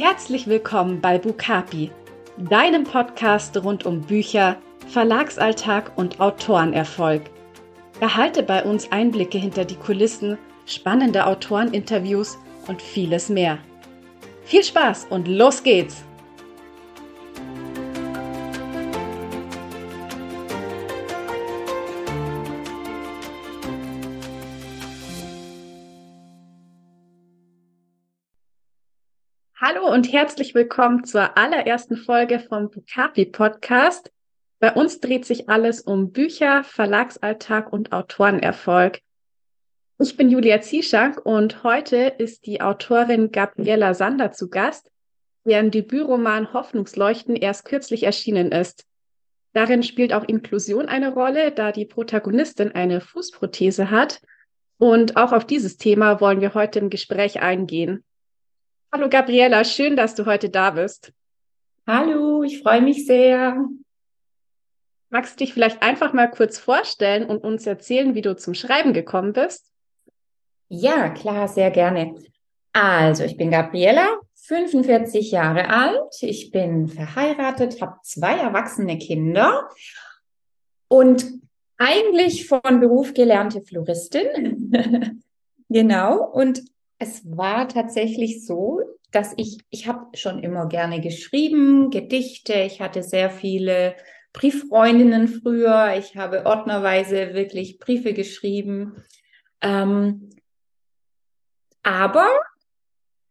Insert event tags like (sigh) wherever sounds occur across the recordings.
Herzlich willkommen bei Bukapi, deinem Podcast rund um Bücher, Verlagsalltag und Autorenerfolg. Erhalte bei uns Einblicke hinter die Kulissen, spannende Autoreninterviews und vieles mehr. Viel Spaß und los geht's! Und herzlich willkommen zur allerersten Folge vom Bukapi Podcast. Bei uns dreht sich alles um Bücher, Verlagsalltag und Autorenerfolg. Ich bin Julia Zieschank und heute ist die Autorin Gabriela Sander zu Gast, deren Debütroman Hoffnungsleuchten erst kürzlich erschienen ist. Darin spielt auch Inklusion eine Rolle, da die Protagonistin eine Fußprothese hat. Und auch auf dieses Thema wollen wir heute im Gespräch eingehen. Hallo Gabriela, schön, dass du heute da bist. Hallo, ich freue mich sehr. Magst du dich vielleicht einfach mal kurz vorstellen und uns erzählen, wie du zum Schreiben gekommen bist? Ja, klar, sehr gerne. Also, ich bin Gabriela, 45 Jahre alt. Ich bin verheiratet, habe zwei erwachsene Kinder und eigentlich von Beruf gelernte Floristin. (laughs) genau. Und es war tatsächlich so, dass ich, ich habe schon immer gerne geschrieben, Gedichte, ich hatte sehr viele Brieffreundinnen früher, ich habe ordnerweise wirklich Briefe geschrieben. Ähm, aber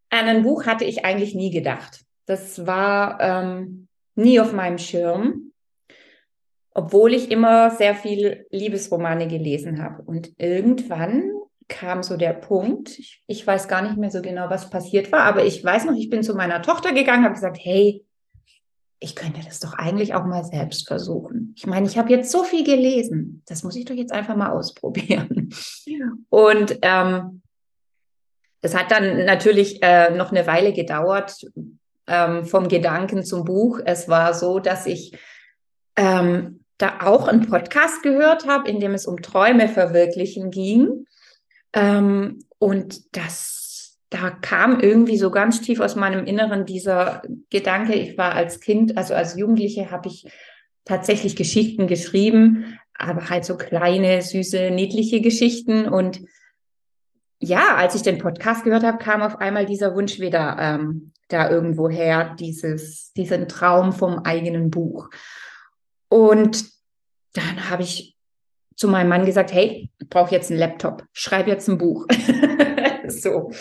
an ein Buch hatte ich eigentlich nie gedacht. Das war ähm, nie auf meinem Schirm, obwohl ich immer sehr viel Liebesromane gelesen habe. Und irgendwann kam so der Punkt, ich, ich, weiß gar nicht mehr so genau, was passiert war, aber ich weiß noch, ich bin zu meiner Tochter gegangen, habe gesagt, hey, ich könnte das doch eigentlich auch mal selbst versuchen. Ich meine, ich habe jetzt so viel gelesen, das muss ich doch jetzt einfach mal ausprobieren. Und ähm, es hat dann natürlich äh, noch eine Weile gedauert ähm, vom Gedanken zum Buch. Es war so, dass ich ähm, da auch einen Podcast gehört habe, in dem es um Träume verwirklichen ging. Ähm, und das, da kam irgendwie so ganz tief aus meinem Inneren dieser Gedanke, ich war als Kind, also als Jugendliche habe ich tatsächlich Geschichten geschrieben, aber halt so kleine, süße, niedliche Geschichten. Und ja, als ich den Podcast gehört habe, kam auf einmal dieser Wunsch wieder ähm, da irgendwo her, dieses, diesen Traum vom eigenen Buch. Und dann habe ich zu meinem Mann gesagt, hey, ich brauche jetzt einen Laptop, schreibe jetzt ein Buch. (laughs) so.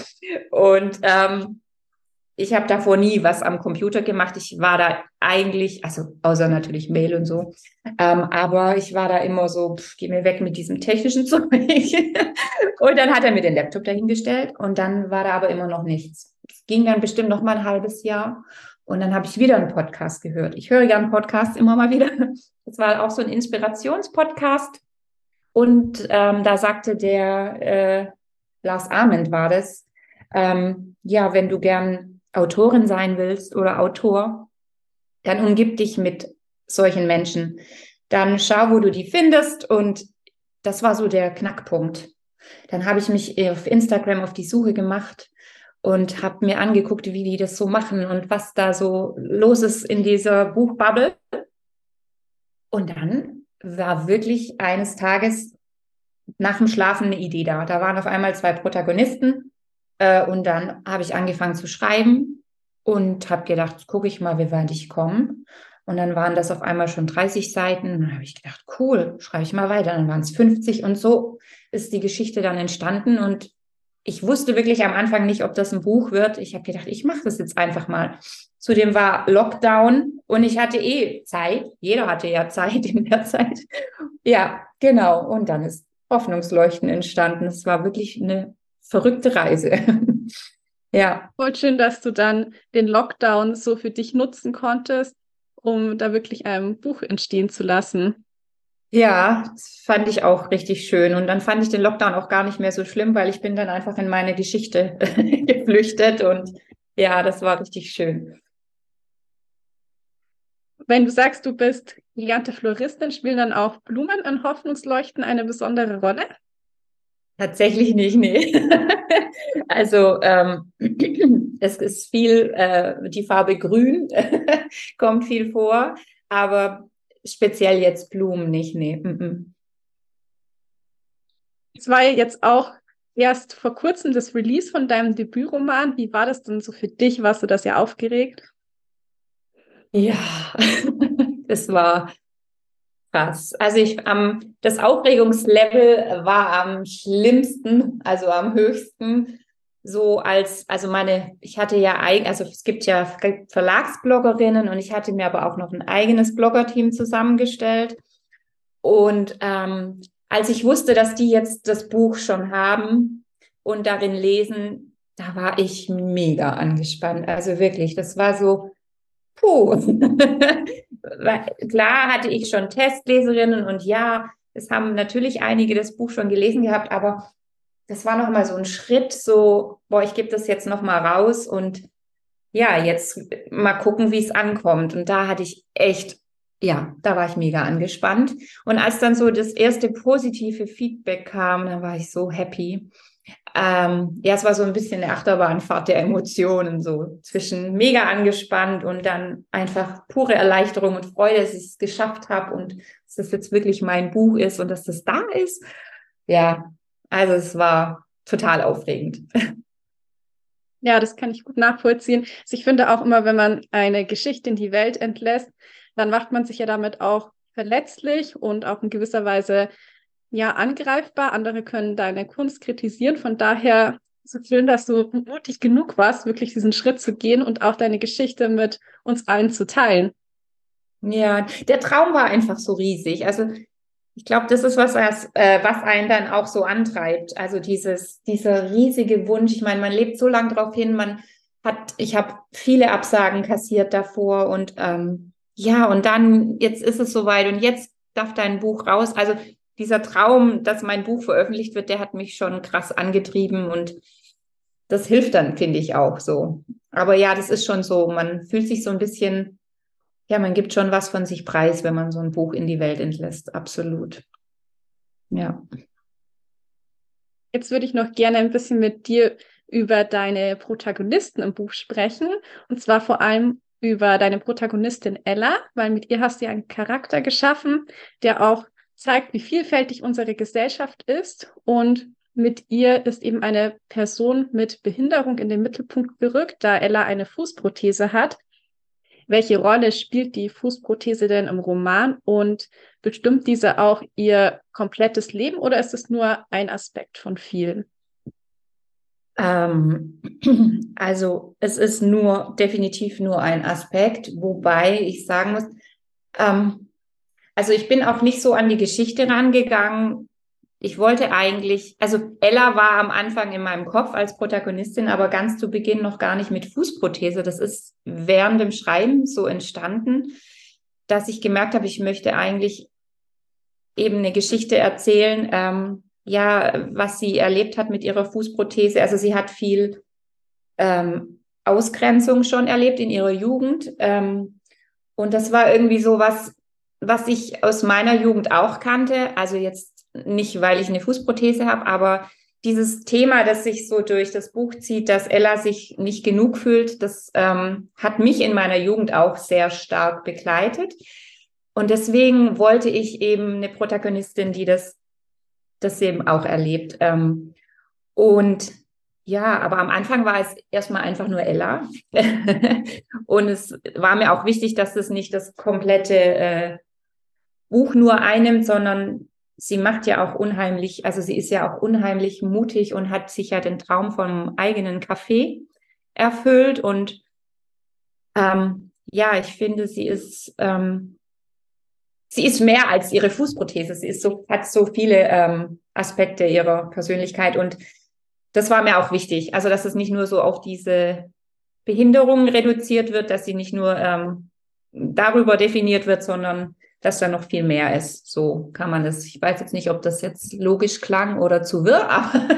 Und ähm, ich habe davor nie was am Computer gemacht. Ich war da eigentlich, also außer natürlich Mail und so, ähm, aber ich war da immer so, pff, geh mir weg mit diesem technischen (laughs) Zeug. und dann hat er mir den Laptop dahingestellt und dann war da aber immer noch nichts. Es ging dann bestimmt noch mal ein halbes Jahr und dann habe ich wieder einen Podcast gehört. Ich höre gerne Podcasts immer mal wieder. Das war auch so ein Inspirationspodcast und ähm, da sagte der äh, Lars Ament war das, ähm, ja, wenn du gern Autorin sein willst oder Autor, dann umgib dich mit solchen Menschen. Dann schau, wo du die findest. Und das war so der Knackpunkt. Dann habe ich mich auf Instagram auf die Suche gemacht und habe mir angeguckt, wie die das so machen und was da so los ist in dieser Buchbubble. Und dann war wirklich eines Tages nach dem Schlafen eine Idee da. Da waren auf einmal zwei Protagonisten äh, und dann habe ich angefangen zu schreiben und habe gedacht, gucke ich mal, wie weit ich komme. Und dann waren das auf einmal schon 30 Seiten. Und dann habe ich gedacht, cool, schreibe ich mal weiter. Dann waren es 50 und so ist die Geschichte dann entstanden. Und ich wusste wirklich am Anfang nicht, ob das ein Buch wird. Ich habe gedacht, ich mache das jetzt einfach mal. Zudem war Lockdown und ich hatte eh Zeit. Jeder hatte ja Zeit in der Zeit. Ja, genau. Und dann ist Hoffnungsleuchten entstanden. Es war wirklich eine verrückte Reise. (laughs) ja. Voll schön, dass du dann den Lockdown so für dich nutzen konntest, um da wirklich ein Buch entstehen zu lassen. Ja, das fand ich auch richtig schön. Und dann fand ich den Lockdown auch gar nicht mehr so schlimm, weil ich bin dann einfach in meine Geschichte (laughs) geflüchtet und ja, das war richtig schön. Wenn du sagst, du bist gelernte Floristin, spielen dann auch Blumen in Hoffnungsleuchten eine besondere Rolle? Tatsächlich nicht, nee. (laughs) also ähm, (clears throat) es ist viel, äh, die Farbe Grün (laughs) kommt viel vor, aber speziell jetzt Blumen nicht, nee. Es war jetzt auch erst vor kurzem das Release von deinem Debütroman. Wie war das denn so für dich? Warst du das ja aufgeregt? Ja, (laughs) es war krass. Also ich ähm, das Aufregungslevel war am schlimmsten, also am höchsten. So als, also meine, ich hatte ja, also es gibt ja Verlagsbloggerinnen und ich hatte mir aber auch noch ein eigenes Bloggerteam zusammengestellt. Und ähm, als ich wusste, dass die jetzt das Buch schon haben und darin lesen, da war ich mega angespannt. Also wirklich, das war so, puh. (laughs) Klar hatte ich schon Testleserinnen und ja, es haben natürlich einige das Buch schon gelesen gehabt, aber das war noch mal so ein Schritt, so, boah, ich gebe das jetzt noch mal raus und ja, jetzt mal gucken, wie es ankommt. Und da hatte ich echt, ja, da war ich mega angespannt. Und als dann so das erste positive Feedback kam, dann war ich so happy. Ähm, ja, es war so ein bisschen eine Achterbahnfahrt der Emotionen, so zwischen mega angespannt und dann einfach pure Erleichterung und Freude, dass ich es geschafft habe und dass das jetzt wirklich mein Buch ist und dass das da ist. Ja, also es war total aufregend. Ja, das kann ich gut nachvollziehen. Also ich finde auch immer, wenn man eine Geschichte in die Welt entlässt, dann macht man sich ja damit auch verletzlich und auch in gewisser Weise ja angreifbar. Andere können deine Kunst kritisieren. Von daher so schön, dass du mutig genug warst, wirklich diesen Schritt zu gehen und auch deine Geschichte mit uns allen zu teilen. Ja, der Traum war einfach so riesig. Also ich glaube, das ist was, was, äh, was einen dann auch so antreibt. Also dieses, dieser riesige Wunsch. Ich meine, man lebt so lange darauf hin, man hat, ich habe viele Absagen kassiert davor und ähm, ja, und dann, jetzt ist es soweit und jetzt darf dein Buch raus. Also dieser Traum, dass mein Buch veröffentlicht wird, der hat mich schon krass angetrieben und das hilft dann, finde ich auch so. Aber ja, das ist schon so, man fühlt sich so ein bisschen, ja, man gibt schon was von sich preis, wenn man so ein Buch in die Welt entlässt. Absolut. Ja. Jetzt würde ich noch gerne ein bisschen mit dir über deine Protagonisten im Buch sprechen. Und zwar vor allem über deine Protagonistin Ella, weil mit ihr hast du ja einen Charakter geschaffen, der auch zeigt, wie vielfältig unsere Gesellschaft ist und mit ihr ist eben eine Person mit Behinderung in den Mittelpunkt gerückt, da Ella eine Fußprothese hat. Welche Rolle spielt die Fußprothese denn im Roman und bestimmt diese auch ihr komplettes Leben oder ist es nur ein Aspekt von vielen? Ähm, (clears throat) also es ist nur definitiv nur ein Aspekt, wobei ich sagen muss, ähm, also ich bin auch nicht so an die Geschichte rangegangen. Ich wollte eigentlich, also Ella war am Anfang in meinem Kopf als Protagonistin, aber ganz zu Beginn noch gar nicht mit Fußprothese. Das ist während dem Schreiben so entstanden, dass ich gemerkt habe, ich möchte eigentlich eben eine Geschichte erzählen, ähm, ja, was sie erlebt hat mit ihrer Fußprothese. Also sie hat viel ähm, Ausgrenzung schon erlebt in ihrer Jugend. Ähm, und das war irgendwie so was, was ich aus meiner Jugend auch kannte, also jetzt nicht, weil ich eine Fußprothese habe, aber dieses Thema, das sich so durch das Buch zieht, dass Ella sich nicht genug fühlt, das ähm, hat mich in meiner Jugend auch sehr stark begleitet. Und deswegen wollte ich eben eine Protagonistin, die das, das eben auch erlebt. Ähm, und ja, aber am Anfang war es erstmal einfach nur Ella. (laughs) und es war mir auch wichtig, dass es nicht das komplette äh, Buch nur einnimmt, sondern sie macht ja auch unheimlich, also sie ist ja auch unheimlich mutig und hat sich ja den Traum vom eigenen Café erfüllt. Und ähm, ja, ich finde, sie ist, ähm, sie ist mehr als ihre Fußprothese. Sie ist so, hat so viele ähm, Aspekte ihrer Persönlichkeit und das war mir auch wichtig. Also, dass es nicht nur so auf diese Behinderung reduziert wird, dass sie nicht nur ähm, darüber definiert wird, sondern dass da noch viel mehr ist. So kann man das. Ich weiß jetzt nicht, ob das jetzt logisch klang oder zu wirr, (laughs) aber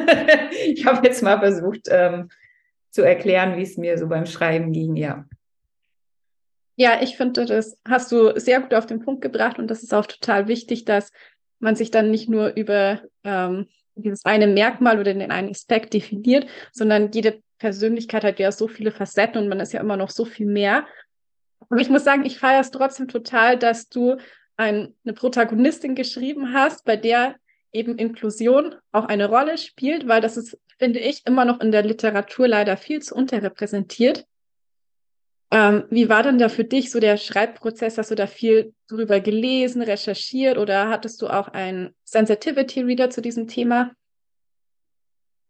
ich habe jetzt mal versucht ähm, zu erklären, wie es mir so beim Schreiben ging, ja. Ja, ich finde, das hast du sehr gut auf den Punkt gebracht und das ist auch total wichtig, dass man sich dann nicht nur über ähm, dieses eine Merkmal oder den einen Aspekt definiert, sondern jede Persönlichkeit hat ja so viele Facetten und man ist ja immer noch so viel mehr. Aber ich muss sagen, ich feiere es trotzdem total, dass du ein, eine Protagonistin geschrieben hast, bei der eben Inklusion auch eine Rolle spielt, weil das ist, finde ich, immer noch in der Literatur leider viel zu unterrepräsentiert. Ähm, wie war denn da für dich so der Schreibprozess? Hast du da viel drüber gelesen, recherchiert oder hattest du auch einen Sensitivity Reader zu diesem Thema?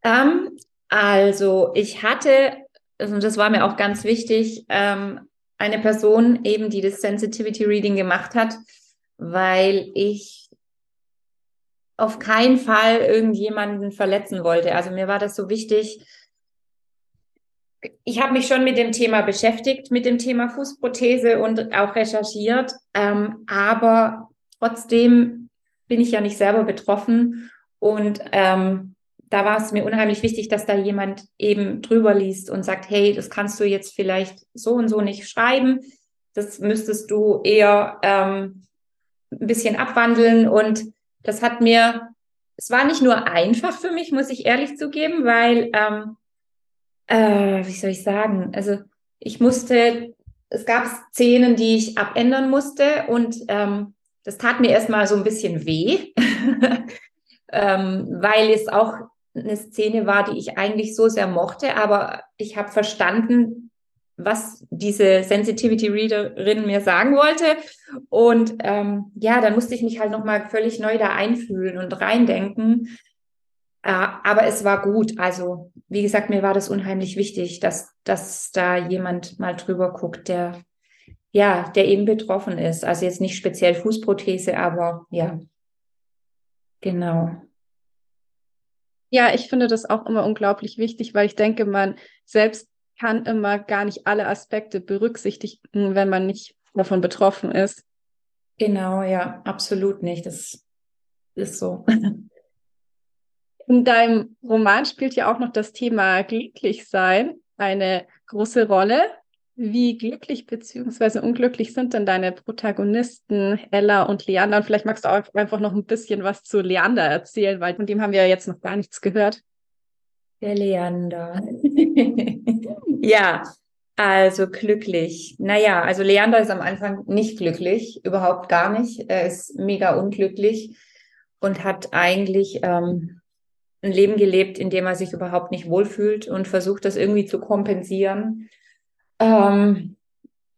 Ähm, also ich hatte, also das war mir auch ganz wichtig, ähm, eine Person eben, die das Sensitivity Reading gemacht hat, weil ich auf keinen Fall irgendjemanden verletzen wollte. Also mir war das so wichtig. Ich habe mich schon mit dem Thema beschäftigt, mit dem Thema Fußprothese und auch recherchiert, ähm, aber trotzdem bin ich ja nicht selber betroffen und ähm, da war es mir unheimlich wichtig, dass da jemand eben drüber liest und sagt, hey, das kannst du jetzt vielleicht so und so nicht schreiben. Das müsstest du eher ähm, ein bisschen abwandeln. Und das hat mir, es war nicht nur einfach für mich, muss ich ehrlich zugeben, weil, ähm, äh, wie soll ich sagen, also ich musste, es gab Szenen, die ich abändern musste und ähm, das tat mir erstmal so ein bisschen weh, (laughs) ähm, weil es auch eine Szene war, die ich eigentlich so sehr mochte, aber ich habe verstanden, was diese Sensitivity Readerin mir sagen wollte. Und ähm, ja, dann musste ich mich halt nochmal völlig neu da einfühlen und reindenken. Äh, aber es war gut. Also, wie gesagt, mir war das unheimlich wichtig, dass, dass da jemand mal drüber guckt, der, ja, der eben betroffen ist. Also jetzt nicht speziell Fußprothese, aber ja, genau. Ja, ich finde das auch immer unglaublich wichtig, weil ich denke, man selbst kann immer gar nicht alle Aspekte berücksichtigen, wenn man nicht davon betroffen ist. Genau, ja, absolut nicht. Das ist so. In deinem Roman spielt ja auch noch das Thema Glücklichsein eine große Rolle. Wie glücklich bzw. unglücklich sind denn deine Protagonisten Ella und Leander? Und vielleicht magst du auch einfach noch ein bisschen was zu Leander erzählen, weil von dem haben wir ja jetzt noch gar nichts gehört. Der Leander. (laughs) ja, also glücklich. Naja, also Leander ist am Anfang nicht glücklich, überhaupt gar nicht. Er ist mega unglücklich und hat eigentlich ähm, ein Leben gelebt, in dem er sich überhaupt nicht wohlfühlt und versucht, das irgendwie zu kompensieren ähm,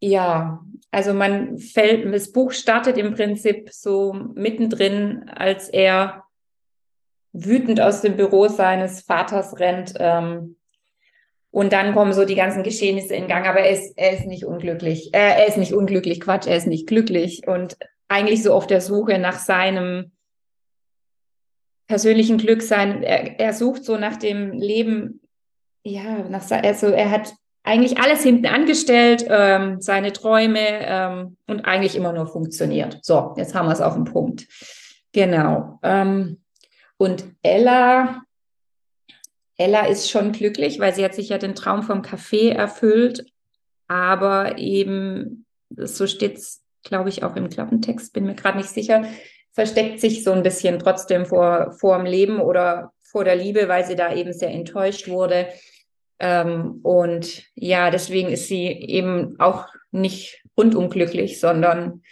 ja, also man fällt, das Buch startet im Prinzip so mittendrin, als er wütend aus dem Büro seines Vaters rennt. Ähm, und dann kommen so die ganzen Geschehnisse in Gang, aber er ist, er ist nicht unglücklich. Er, er ist nicht unglücklich, Quatsch, er ist nicht glücklich und eigentlich so auf der Suche nach seinem persönlichen Glück sein. Er, er sucht so nach dem Leben, ja, nach, also er hat eigentlich alles hinten angestellt, ähm, seine Träume ähm, und eigentlich immer nur funktioniert. So, jetzt haben wir es auf den Punkt. Genau. Ähm, und Ella, Ella ist schon glücklich, weil sie hat sich ja den Traum vom Café erfüllt, aber eben, so steht es, glaube ich, auch im Klappentext, bin mir gerade nicht sicher, versteckt sich so ein bisschen trotzdem vor, vor dem Leben oder vor der Liebe, weil sie da eben sehr enttäuscht wurde. Ähm, und ja, deswegen ist sie eben auch nicht rundum glücklich, sondern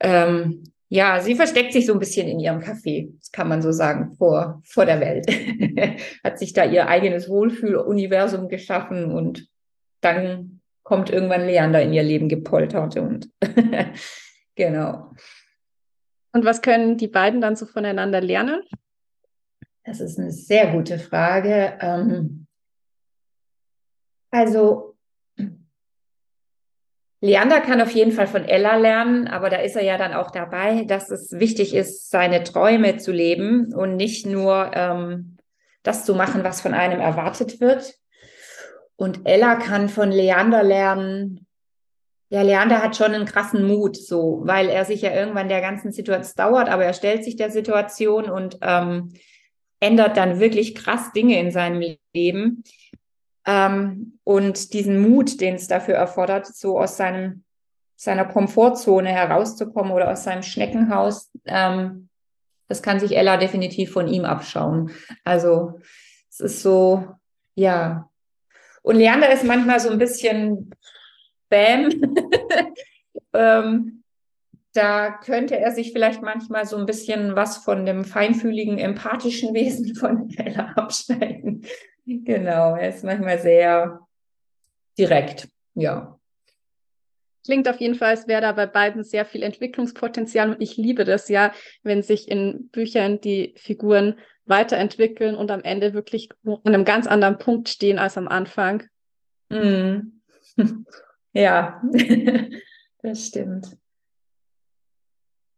ähm, ja, sie versteckt sich so ein bisschen in ihrem Café, das kann man so sagen, vor, vor der Welt. (laughs) Hat sich da ihr eigenes Wohlfühluniversum geschaffen und dann kommt irgendwann Leander in ihr Leben gepoltert und (laughs) genau. Und was können die beiden dann so voneinander lernen? Das ist eine sehr gute Frage. Ähm, also Leander kann auf jeden Fall von Ella lernen, aber da ist er ja dann auch dabei, dass es wichtig ist, seine Träume zu leben und nicht nur ähm, das zu machen, was von einem erwartet wird. Und Ella kann von Leander lernen. Ja, Leander hat schon einen krassen Mut, so, weil er sich ja irgendwann der ganzen Situation dauert, aber er stellt sich der Situation und ähm, ändert dann wirklich krass Dinge in seinem Leben. Ähm, und diesen Mut, den es dafür erfordert, so aus seinem, seiner Komfortzone herauszukommen oder aus seinem Schneckenhaus, ähm, das kann sich Ella definitiv von ihm abschauen. Also es ist so, ja. Und Leander ist manchmal so ein bisschen Bam. (laughs) ähm, da könnte er sich vielleicht manchmal so ein bisschen was von dem feinfühligen, empathischen (laughs) Wesen von Ella abschneiden. Genau, er ist manchmal sehr direkt, ja. Klingt auf jeden Fall, als wäre da bei beiden sehr viel Entwicklungspotenzial und ich liebe das ja, wenn sich in Büchern die Figuren weiterentwickeln und am Ende wirklich an einem ganz anderen Punkt stehen als am Anfang. Mm. (laughs) Ja, (laughs) das stimmt.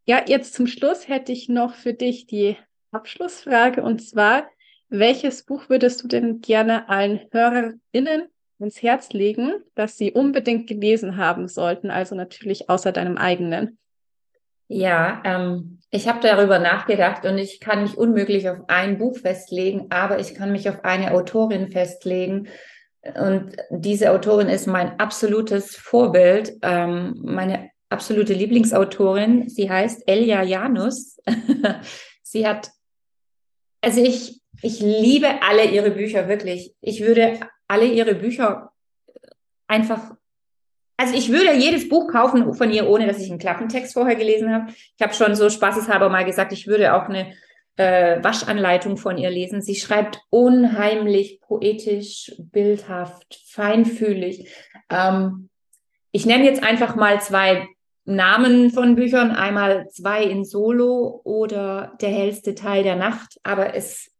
Ja, jetzt zum Schluss hätte ich noch für dich die Abschlussfrage und zwar, welches Buch würdest du denn gerne allen HörerInnen ins Herz legen, das sie unbedingt gelesen haben sollten, also natürlich außer deinem eigenen? Ja, ähm, ich habe darüber nachgedacht und ich kann mich unmöglich auf ein Buch festlegen, aber ich kann mich auf eine Autorin festlegen. Und diese Autorin ist mein absolutes Vorbild, ähm, meine absolute Lieblingsautorin. Sie heißt Elia Janus. (laughs) sie hat, also ich, ich liebe alle ihre Bücher wirklich. Ich würde alle ihre Bücher einfach, also ich würde jedes Buch kaufen von ihr, ohne dass ich einen Klappentext vorher gelesen habe. Ich habe schon so spaßeshalber mal gesagt, ich würde auch eine äh, Waschanleitung von ihr lesen. Sie schreibt unheimlich poetisch, bildhaft, feinfühlig. Ähm, ich nenne jetzt einfach mal zwei Namen von Büchern, einmal zwei in Solo oder der hellste Teil der Nacht, aber es,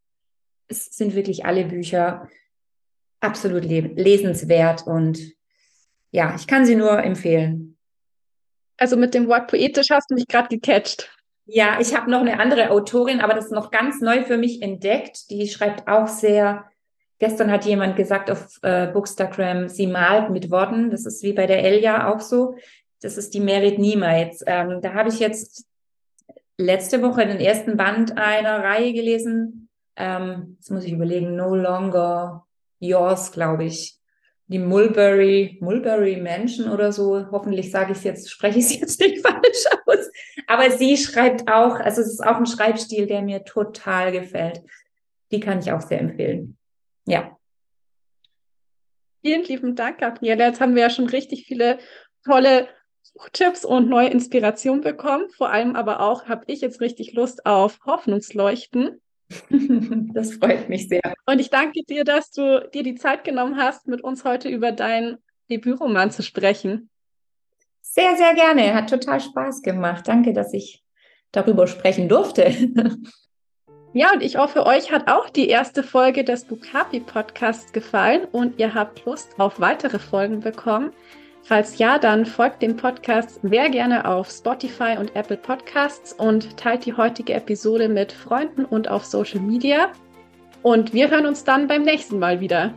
es sind wirklich alle Bücher absolut lesenswert und ja, ich kann sie nur empfehlen. Also mit dem Wort poetisch hast du mich gerade gecatcht. Ja, ich habe noch eine andere Autorin, aber das ist noch ganz neu für mich entdeckt. Die schreibt auch sehr. Gestern hat jemand gesagt auf äh, Bookstagram, sie malt mit Worten. Das ist wie bei der Elja auch so. Das ist die Merit Niemals. Ähm, da habe ich jetzt letzte Woche den ersten Band einer Reihe gelesen. Ähm, jetzt muss ich überlegen, No Longer Yours, glaube ich. Die Mulberry, Mulberry Mansion oder so. Hoffentlich sage ich es jetzt, spreche ich es (laughs) jetzt nicht falsch aus. Aber sie schreibt auch, also es ist auch ein Schreibstil, der mir total gefällt. Die kann ich auch sehr empfehlen. Ja. Vielen lieben Dank, Gabriele. Jetzt haben wir ja schon richtig viele tolle Tipps und neue Inspiration bekommen. Vor allem aber auch habe ich jetzt richtig Lust auf Hoffnungsleuchten. (laughs) Das freut mich sehr. Und ich danke dir, dass du dir die Zeit genommen hast, mit uns heute über deinen Debütroman zu sprechen. Sehr, sehr gerne. Hat total Spaß gemacht. Danke, dass ich darüber sprechen durfte. (laughs) Ja, und ich hoffe, euch hat auch die erste Folge des Bukapi Podcasts gefallen und ihr habt Lust auf weitere Folgen bekommen. Falls ja, dann folgt dem Podcast sehr gerne auf Spotify und Apple Podcasts und teilt die heutige Episode mit Freunden und auf Social Media. Und wir hören uns dann beim nächsten Mal wieder.